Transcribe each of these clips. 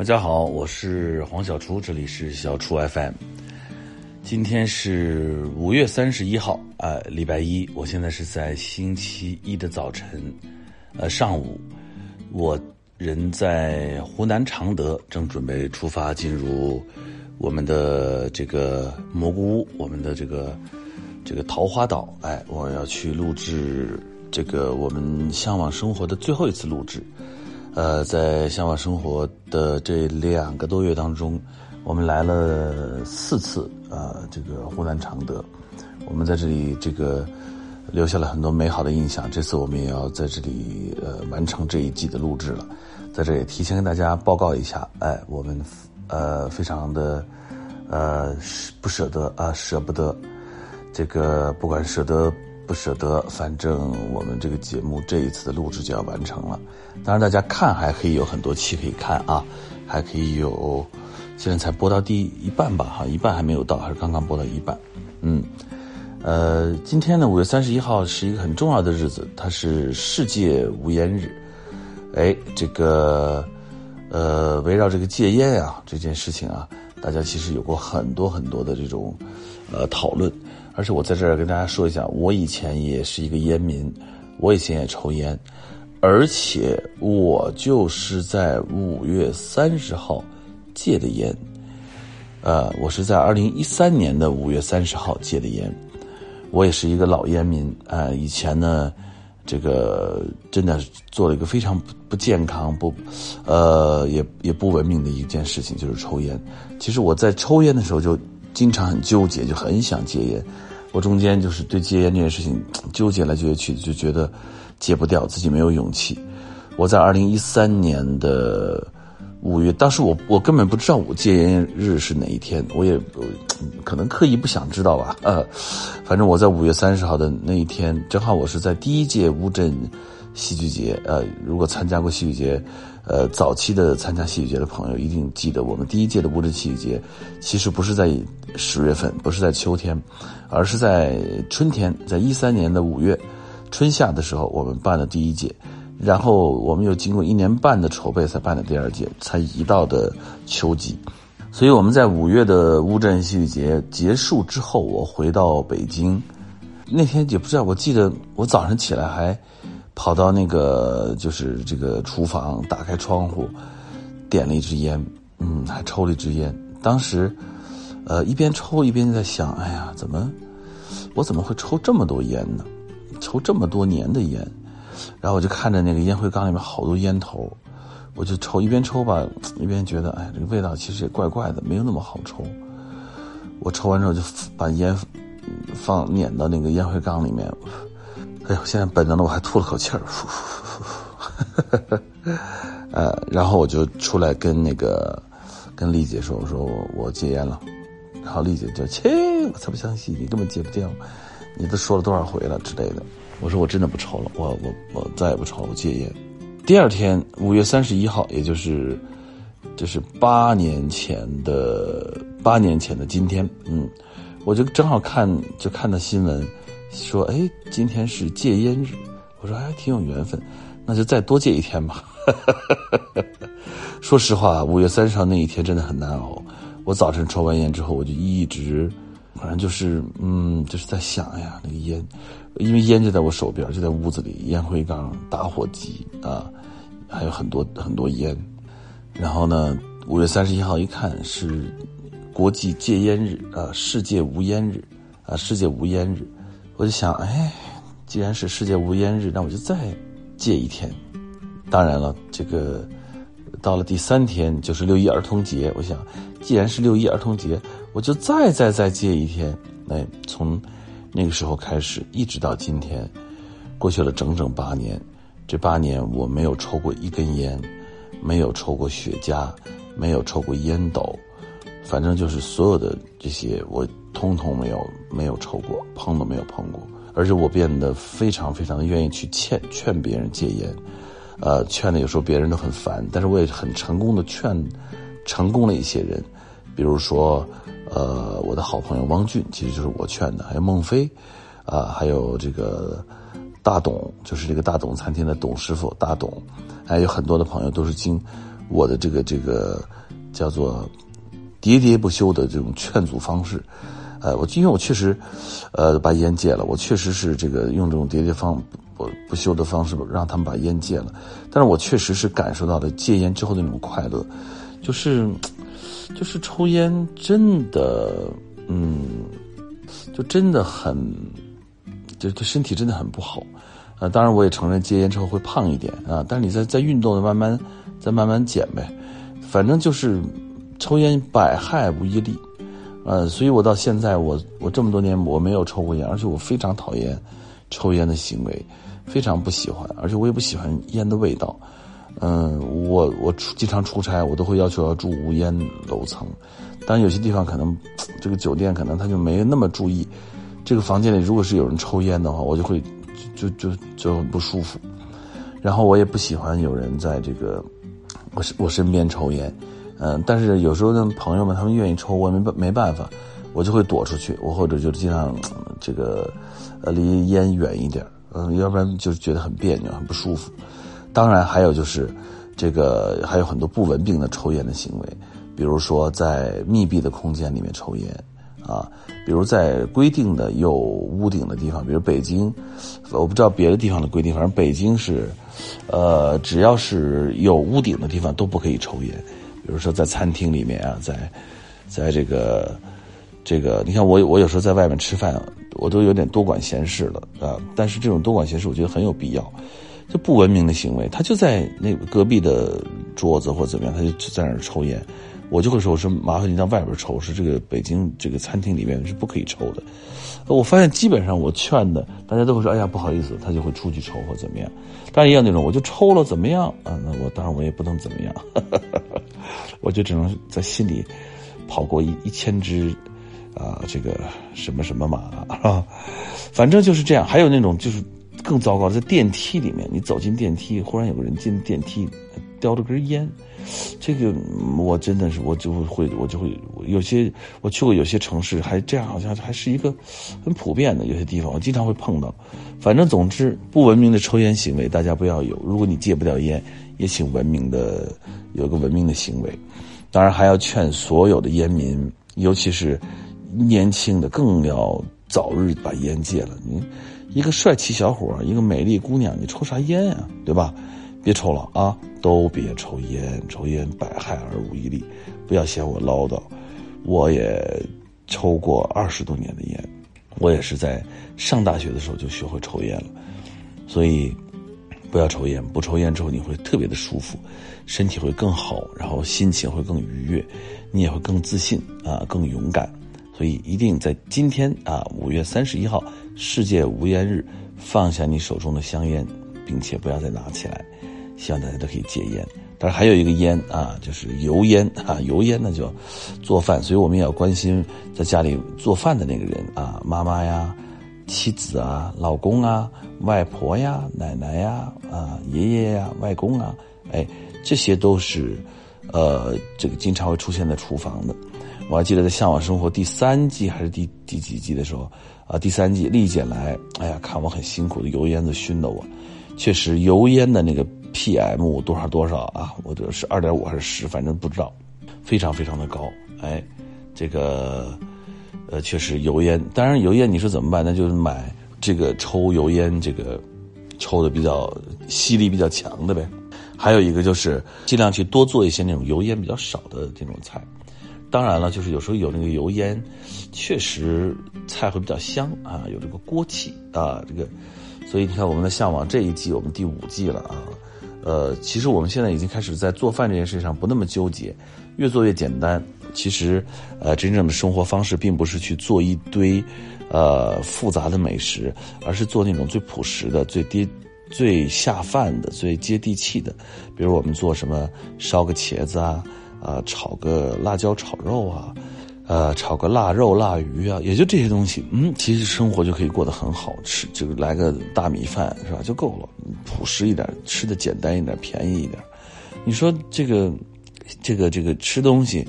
大家好，我是黄小厨，这里是小厨 FM。今天是五月三十一号，呃，礼拜一。我现在是在星期一的早晨，呃，上午，我人在湖南常德，正准备出发进入我们的这个蘑菇屋，我们的这个这个桃花岛。哎，我要去录制这个我们向往生活的最后一次录制。呃，在向往生活的这两个多月当中，我们来了四次啊，这个湖南常德，我们在这里这个留下了很多美好的印象。这次我们也要在这里呃完成这一季的录制了，在这里提前跟大家报告一下，哎，我们呃非常的呃不舍得啊，舍不得这个不管舍得。不舍得，反正我们这个节目这一次的录制就要完成了。当然，大家看还可以有很多期可以看啊，还可以有，现在才播到第一半吧，哈，一半还没有到，还是刚刚播到一半。嗯，呃，今天呢，五月三十一号是一个很重要的日子，它是世界无烟日。哎，这个，呃，围绕这个戒烟啊这件事情啊，大家其实有过很多很多的这种，呃，讨论。而且我在这儿跟大家说一下，我以前也是一个烟民，我以前也抽烟，而且我就是在五月三十号戒的烟，呃，我是在二零一三年的五月三十号戒的烟，我也是一个老烟民啊。以前呢，这个真的做了一个非常不不健康、不呃也也不文明的一件事情，就是抽烟。其实我在抽烟的时候就。经常很纠结，就很想戒烟。我中间就是对戒烟这件事情纠结来纠结去，就觉得戒不掉，自己没有勇气。我在二零一三年的五月，当时我我根本不知道我戒烟日是哪一天，我也可能刻意不想知道吧。呃，反正我在五月三十号的那一天，正好我是在第一届乌镇戏剧节。呃，如果参加过戏剧节。呃，早期的参加戏剧节的朋友一定记得，我们第一届的乌镇戏剧节，其实不是在十月份，不是在秋天，而是在春天，在一三年的五月，春夏的时候，我们办了第一届，然后我们又经过一年半的筹备才办的第二届，才移到的秋季，所以我们在五月的乌镇戏剧节结束之后，我回到北京，那天也不知道，我记得我早上起来还。跑到那个就是这个厨房，打开窗户，点了一支烟，嗯，还抽了一支烟。当时，呃，一边抽一边在想，哎呀，怎么我怎么会抽这么多烟呢？抽这么多年的烟，然后我就看着那个烟灰缸里面好多烟头，我就抽，一边抽吧，一边觉得，哎，这个味道其实也怪怪的，没有那么好抽。我抽完之后就把烟放碾到那个烟灰缸里面。哎呦，现在本能的我还吐了口气儿，呃，然后我就出来跟那个跟丽姐说，我说我我戒烟了，然后丽姐就切，我才不相信，你根本戒不掉，你都说了多少回了之类的。我说我真的不抽了，我我我再也不抽了，我戒烟。第二天五月三十一号，也就是就是八年前的八年前的今天，嗯，我就正好看就看到新闻。说哎，今天是戒烟日，我说还挺有缘分，那就再多戒一天吧。说实话，五月三十号那一天真的很难熬。我早晨抽完烟之后，我就一直，反正就是嗯，就是在想哎呀，那个烟，因为烟就在我手边，就在屋子里，烟灰缸、打火机啊，还有很多很多烟。然后呢，五月三十一号一看是国际戒烟日啊，世界无烟日啊，世界无烟日。我就想，哎，既然是世界无烟日，那我就再戒一天。当然了，这个到了第三天就是六一儿童节，我想，既然是六一儿童节，我就再再再戒一天。哎，从那个时候开始，一直到今天，过去了整整八年。这八年我没有抽过一根烟，没有抽过雪茄，没有抽过烟斗，反正就是所有的这些我。通通没有没有抽过，碰都没有碰过，而且我变得非常非常的愿意去劝劝别人戒烟，呃，劝的有时候别人都很烦，但是我也很成功的劝成功了一些人，比如说呃我的好朋友汪俊，其实就是我劝的，还有孟非，啊，还有这个大董，就是这个大董餐厅的董师傅大董，还有很多的朋友都是经我的这个这个叫做喋喋不休的这种劝阻方式。呃，我因为我确实，呃，把烟戒了，我确实是这个用这种喋喋方不不休的方式让他们把烟戒了，但是我确实是感受到了戒烟之后的那种快乐，就是，就是抽烟真的，嗯，就真的很，就对身体真的很不好，呃，当然我也承认戒烟之后会胖一点啊，但是你在在运动的，慢慢再慢慢减呗，反正就是抽烟百害无一利。呃，所以我到现在，我我这么多年我没有抽过烟，而且我非常讨厌抽烟的行为，非常不喜欢，而且我也不喜欢烟的味道。嗯，我我出经常出差，我都会要求要住无烟楼层，当然有些地方可能这个酒店可能他就没那么注意，这个房间里如果是有人抽烟的话，我就会就就就很不舒服。然后我也不喜欢有人在这个我我身边抽烟。嗯，但是有时候呢，朋友们他们愿意抽，我也没没办法，我就会躲出去，我或者就尽量这个呃离烟远一点，嗯，要不然就是觉得很别扭，很不舒服。当然还有就是这个还有很多不文明的抽烟的行为，比如说在密闭的空间里面抽烟啊，比如在规定的有屋顶的地方，比如北京，我不知道别的地方的规定，反正北京是，呃，只要是有屋顶的地方都不可以抽烟。比如说在餐厅里面啊，在，在这个，这个，你看我我有时候在外面吃饭，我都有点多管闲事了啊。但是这种多管闲事，我觉得很有必要。就不文明的行为，他就在那隔壁的桌子或者怎么样，他就在那儿抽烟，我就会说：“我说麻烦你到外边抽，是这个北京这个餐厅里面是不可以抽的。”我发现基本上我劝的，大家都会说：“哎呀，不好意思。”他就会出去抽或怎么样。当然也有那种，我就抽了怎么样啊？那我当然我也不能怎么样。我就只能在心里跑过一一千只啊，这个什么什么马啊，反正就是这样。还有那种就是更糟糕，在电梯里面，你走进电梯，忽然有个人进电梯，叼着根烟，这个我真的是我就会我就会有些我去过有些城市，还这样好像还是一个很普遍的有些地方，我经常会碰到。反正总之，不文明的抽烟行为大家不要有。如果你戒不掉烟，也请文明的有个文明的行为。当然还要劝所有的烟民，尤其是年轻的，更要早日把烟戒了。你一个帅气小伙，一个美丽姑娘，你抽啥烟啊？对吧？别抽了啊！都别抽烟，抽烟百害而无一利。不要嫌我唠叨，我也抽过二十多年的烟，我也是在上大学的时候就学会抽烟了，所以。不要抽烟，不抽烟之后你会特别的舒服，身体会更好，然后心情会更愉悦，你也会更自信啊，更勇敢。所以一定在今天啊，五月三十一号世界无烟日，放下你手中的香烟，并且不要再拿起来。希望大家都可以戒烟。当然还有一个烟啊，就是油烟啊，油烟呢就做饭，所以我们也要关心在家里做饭的那个人啊，妈妈呀。妻子啊，老公啊，外婆呀，奶奶呀，啊，爷爷呀，外公啊，哎，这些都是，呃，这个经常会出现在厨房的。我还记得在《向往生活》第三季还是第第几季的时候，啊，第三季丽姐来，哎呀，看我很辛苦的油烟子熏的我，确实油烟的那个 PM 多少多少啊，我这是二点五还是十，反正不知道，非常非常的高，哎，这个。呃，确实油烟，当然油烟你说怎么办？那就是买这个抽油烟这个抽的比较吸力比较强的呗。还有一个就是尽量去多做一些那种油烟比较少的这种菜。当然了，就是有时候有那个油烟，确实菜会比较香啊，有这个锅气啊，这个。所以你看我们的向往这一季我们第五季了啊。呃，其实我们现在已经开始在做饭这件事上不那么纠结，越做越简单。其实，呃，真正的生活方式并不是去做一堆，呃，复杂的美食，而是做那种最朴实的、最低、最下饭的、最接地气的。比如我们做什么，烧个茄子啊，啊，炒个辣椒炒肉啊，呃，炒个腊肉、腊鱼啊，也就这些东西。嗯，其实生活就可以过得很好，吃就来个大米饭是吧，就够了。朴实一点，吃的简单一点，便宜一点。你说这个，这个，这个吃东西。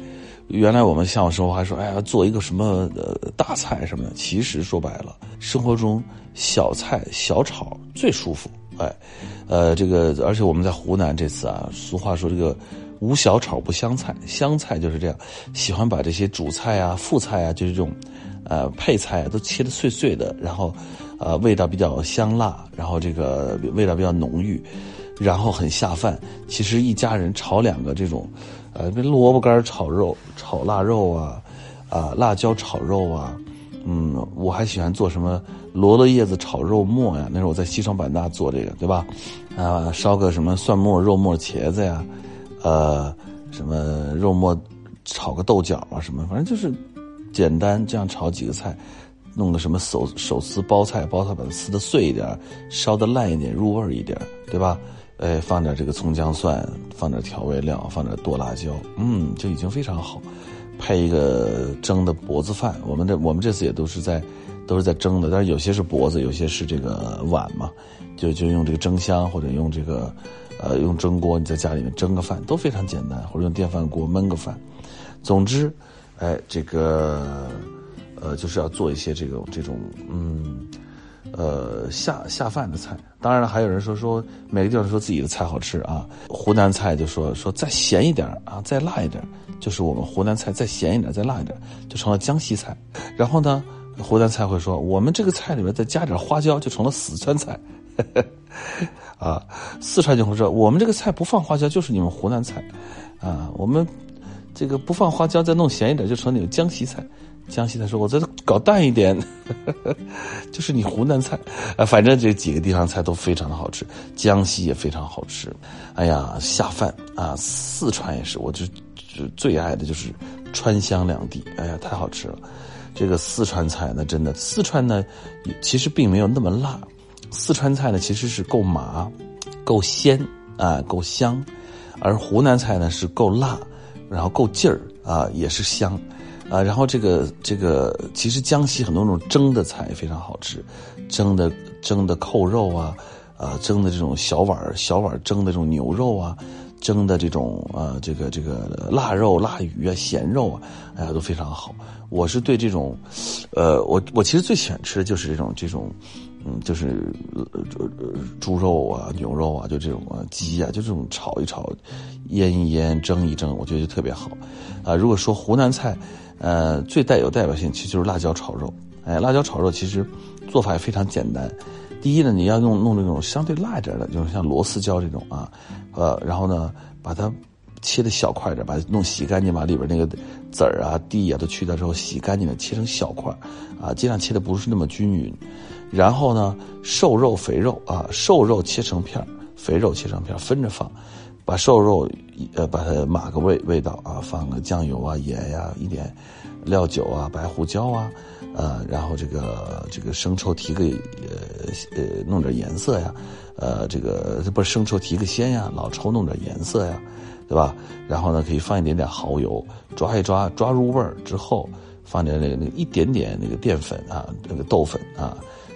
原来我们向往生活还说，哎呀，做一个什么呃大菜什么的。其实说白了，生活中小菜小炒最舒服。哎，呃，这个而且我们在湖南这次啊，俗话说这个无小炒不香菜，香菜就是这样，喜欢把这些主菜啊、副菜啊，就是这种，呃，配菜啊，都切的碎碎的，然后，呃，味道比较香辣，然后这个味道比较浓郁，然后很下饭。其实一家人炒两个这种，呃，萝卜干炒肉、炒腊肉啊，啊，辣椒炒肉啊，嗯，我还喜欢做什么罗勒叶子炒肉末呀，那时候我在西双版纳做这个，对吧？啊，烧个什么蒜末、肉末、茄子呀。呃，什么肉末炒个豆角啊，什么反正就是简单这样炒几个菜，弄个什么手手撕包菜，包菜把它撕的碎一点，烧的烂一点，入味一点，对吧？哎，放点这个葱姜蒜，放点调味料，放点剁辣椒，嗯，就已经非常好。配一个蒸的脖子饭，我们这我们这次也都是在都是在蒸的，但是有些是脖子，有些是这个碗嘛，就就用这个蒸箱或者用这个。呃，用蒸锅你在家里面蒸个饭都非常简单，或者用电饭锅焖个饭。总之，哎，这个呃，就是要做一些这种这种嗯呃下下饭的菜。当然了，还有人说说每个地方说自己的菜好吃啊。湖南菜就说说再咸一点啊，再辣一点，就是我们湖南菜再咸一点再辣一点，就成了江西菜。然后呢，湖南菜会说我们这个菜里面再加点花椒，就成了四川菜。啊，四川就会说我们这个菜不放花椒，就是你们湖南菜，啊，我们这个不放花椒，再弄咸一点，就成你们江西菜。江西菜说，我再搞淡一点，就是你湖南菜。啊，反正这几个地方菜都非常的好吃，江西也非常好吃。哎呀，下饭啊！四川也是，我就就最爱的就是川湘两地。哎呀，太好吃了。这个四川菜呢，真的，四川呢，其实并没有那么辣。四川菜呢，其实是够麻，够鲜啊，够香；而湖南菜呢是够辣，然后够劲儿啊，也是香啊。然后这个这个，其实江西很多种蒸的菜非常好吃，蒸的蒸的扣肉啊，啊，蒸的这种小碗小碗蒸的这种牛肉啊，蒸的这种啊，这个这个腊肉、腊鱼啊、咸肉啊，哎呀，都非常好。我是对这种，呃，我我其实最喜欢吃的就是这种这种。嗯，就是猪猪肉啊、牛肉啊，就这种啊，鸡啊，就这种炒一炒、腌一腌、蒸一蒸，我觉得就特别好。啊，如果说湖南菜，呃，最带有代表性，其实就是辣椒炒肉。哎，辣椒炒肉其实做法也非常简单。第一呢，你要用弄那种相对辣一点的，就是像螺丝椒这种啊，呃，然后呢，把它切的小块点，把弄洗干净，把里边那个籽儿啊、蒂啊都去掉之后，洗干净了，切成小块，啊，尽量切的不是那么均匀。然后呢，瘦肉、肥肉啊，瘦肉切成片肥肉切成片分着放，把瘦肉呃把它码个味味道啊，放个酱油啊、盐呀、一点料酒啊、白胡椒啊，呃，然后这个这个生抽提个呃呃弄点颜色呀，呃，这个不是生抽提个鲜呀，老抽弄点颜色呀，对吧？然后呢，可以放一点点蚝油，抓一抓，抓入味儿之后，放点那个那一点点那个淀粉啊，那个豆粉啊。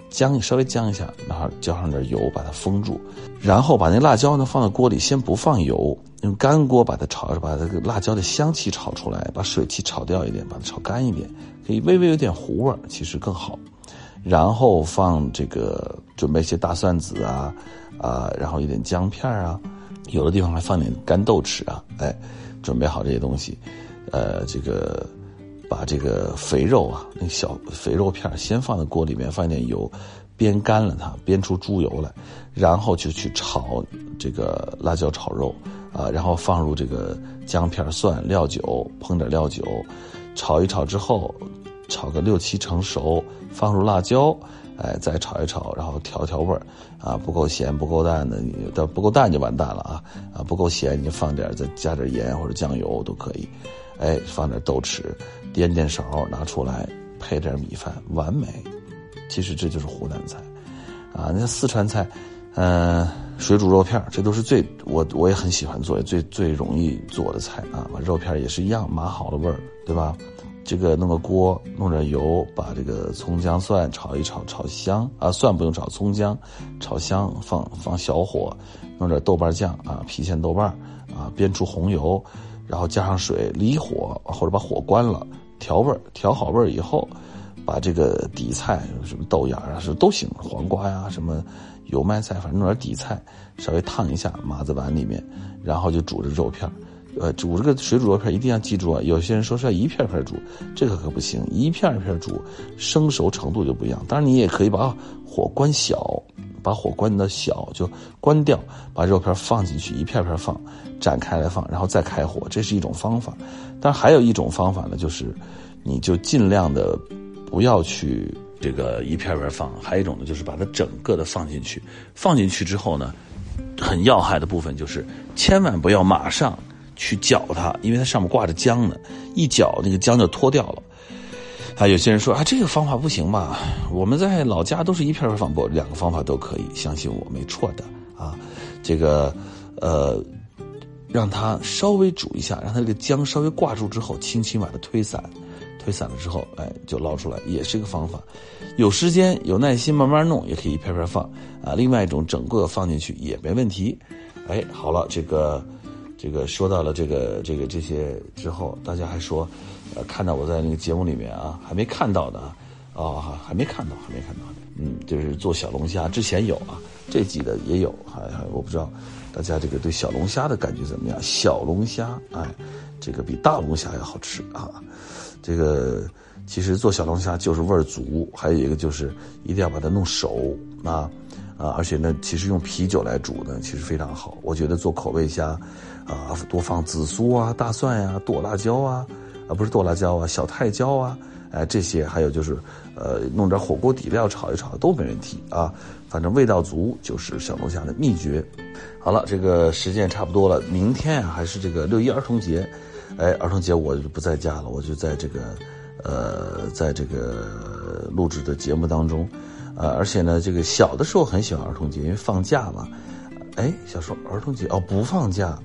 姜稍微姜一下，然后浇上点油，把它封住，然后把那辣椒呢放到锅里，先不放油，用干锅把它炒，把这个辣椒的香气炒出来，把水汽炒掉一点，把它炒干一点，可以微微有点糊味儿其实更好。然后放这个，准备一些大蒜子啊，啊，然后一点姜片啊，有的地方还放点干豆豉啊，哎，准备好这些东西，呃，这个。把这个肥肉啊，那小肥肉片先放在锅里面，放一点油，煸干了它，煸出猪油来，然后就去炒这个辣椒炒肉啊，然后放入这个姜片、蒜、料酒，烹点料酒，炒一炒之后，炒个六七成熟，放入辣椒，哎，再炒一炒，然后调调味儿啊，不够咸不够淡的，你不够淡就完蛋了啊啊，不够咸你就放点再加点盐或者酱油都可以。哎，放点豆豉，颠颠勺拿出来，配点米饭，完美。其实这就是湖南菜，啊，那四川菜，嗯，水煮肉片这都是最我我也很喜欢做，最最容易做的菜啊。肉片也是一样，码好了味儿，对吧？这个弄个锅，弄点油，把这个葱姜蒜炒一炒，炒香啊，蒜不用炒，葱姜炒香，放放小火，弄点豆瓣酱啊，郫县豆瓣啊，煸出红油。然后加上水，离火或者把火关了，调味，调好味以后，把这个底菜，什么豆芽啊，是都行，黄瓜呀，什么油麦菜，反正弄点底菜，稍微烫一下，码在碗里面，然后就煮着肉片呃，煮这个水煮肉片一定要记住啊！有些人说是要一片片煮，这个可不行，一片一片煮，生熟程度就不一样。当然，你也可以把火关小，把火关的小就关掉，把肉片放进去，一片片放，展开来放，然后再开火，这是一种方法。但还有一种方法呢，就是你就尽量的不要去这个一片片放，还有一种呢，就是把它整个的放进去。放进去之后呢，很要害的部分就是千万不要马上。去搅它，因为它上面挂着浆呢，一搅那个浆就脱掉了。啊，有些人说啊，这个方法不行吧？我们在老家都是一片片放，不，两个方法都可以，相信我没错的啊。这个，呃，让它稍微煮一下，让它这个浆稍微挂住之后，轻轻把它推散，推散了之后，哎，就捞出来，也是一个方法。有时间有耐心慢慢弄，也可以一片片放啊。另外一种整个放进去也没问题。哎，好了，这个。这个说到了这个这个这些之后，大家还说，呃，看到我在那个节目里面啊，还没看到的啊，哦，还没看到，还没看到，嗯，就是做小龙虾，之前有啊，这季的也有，还还我不知道，大家这个对小龙虾的感觉怎么样？小龙虾，哎，这个比大龙虾要好吃啊，这个其实做小龙虾就是味儿足，还有一个就是一定要把它弄熟啊。啊，而且呢，其实用啤酒来煮呢，其实非常好。我觉得做口味虾，啊，多放紫苏啊、大蒜呀、剁辣椒啊，啊，不是剁辣椒啊，小泰椒啊，哎，这些还有就是，呃，弄点火锅底料炒一炒都没问题啊。反正味道足就是小龙虾的秘诀。好了，这个时间差不多了，明天啊还是这个六一儿童节，哎，儿童节我就不在家了，我就在这个，呃，在这个录制的节目当中。呃，而且呢，这个小的时候很喜欢儿童节，因为放假嘛。哎，小时候儿童节哦不放假，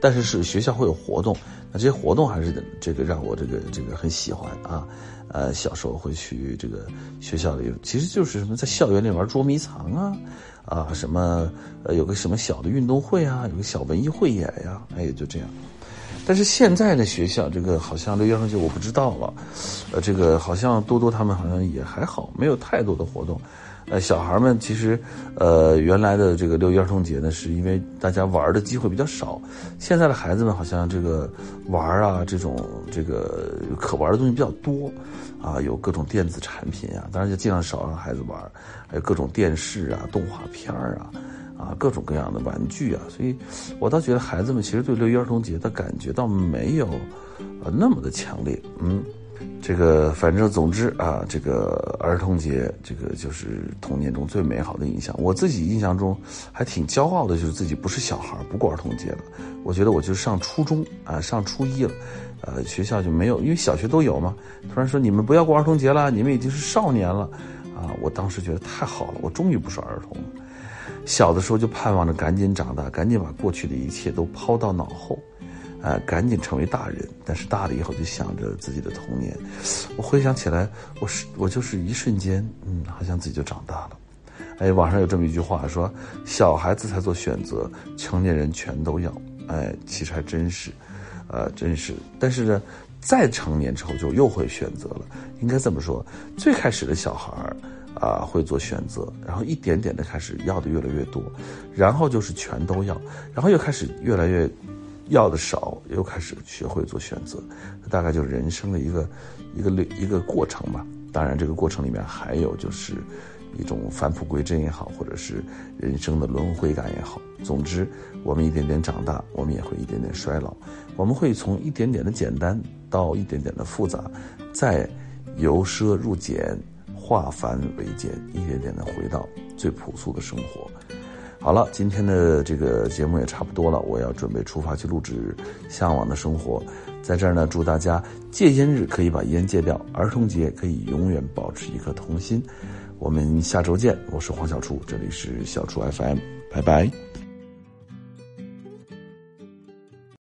但是是学校会有活动，那这些活动还是这个让我这个这个很喜欢啊。呃，小时候会去这个学校里，其实就是什么在校园里玩捉迷藏啊，啊什么呃有个什么小的运动会啊，有个小文艺汇演呀，哎就这样。但是现在的学校，这个好像六一儿童节我不知道了，呃，这个好像多多他们好像也还好，没有太多的活动。呃，小孩们其实，呃，原来的这个六一儿童节呢，是因为大家玩的机会比较少。现在的孩子们好像这个玩啊，这种这个可玩的东西比较多，啊，有各种电子产品啊，当然就尽量少让孩子玩，还有各种电视啊、动画片啊。啊，各种各样的玩具啊，所以我倒觉得孩子们其实对六一儿童节的感觉倒没有，呃，那么的强烈。嗯，这个反正总之啊，这个儿童节，这个就是童年中最美好的印象。我自己印象中还挺骄傲的，就是自己不是小孩不过儿童节了。我觉得我就上初中啊，上初一了，呃，学校就没有，因为小学都有嘛。突然说你们不要过儿童节了，你们已经是少年了，啊，我当时觉得太好了，我终于不是儿童了。小的时候就盼望着赶紧长大，赶紧把过去的一切都抛到脑后，哎，赶紧成为大人。但是大了以后就想着自己的童年。我回想起来，我是我就是一瞬间，嗯，好像自己就长大了。哎，网上有这么一句话说：“小孩子才做选择，成年人全都要。”哎，其实还真是，呃，真是。但是呢，再成年之后就又会选择了。应该这么说，最开始的小孩儿。啊，会做选择，然后一点点的开始要的越来越多，然后就是全都要，然后又开始越来越要的少，又开始学会做选择，大概就是人生的一个一个一个过程吧。当然，这个过程里面还有就是一种返璞归真也好，或者是人生的轮回感也好。总之，我们一点点长大，我们也会一点点衰老，我们会从一点点的简单到一点点的复杂，再由奢入俭。化繁为简，一点点的回到最朴素的生活。好了，今天的这个节目也差不多了，我要准备出发去录制《向往的生活》。在这儿呢，祝大家戒烟日可以把烟戒掉，儿童节可以永远保持一颗童心。我们下周见，我是黄小厨，这里是小厨 FM，拜拜。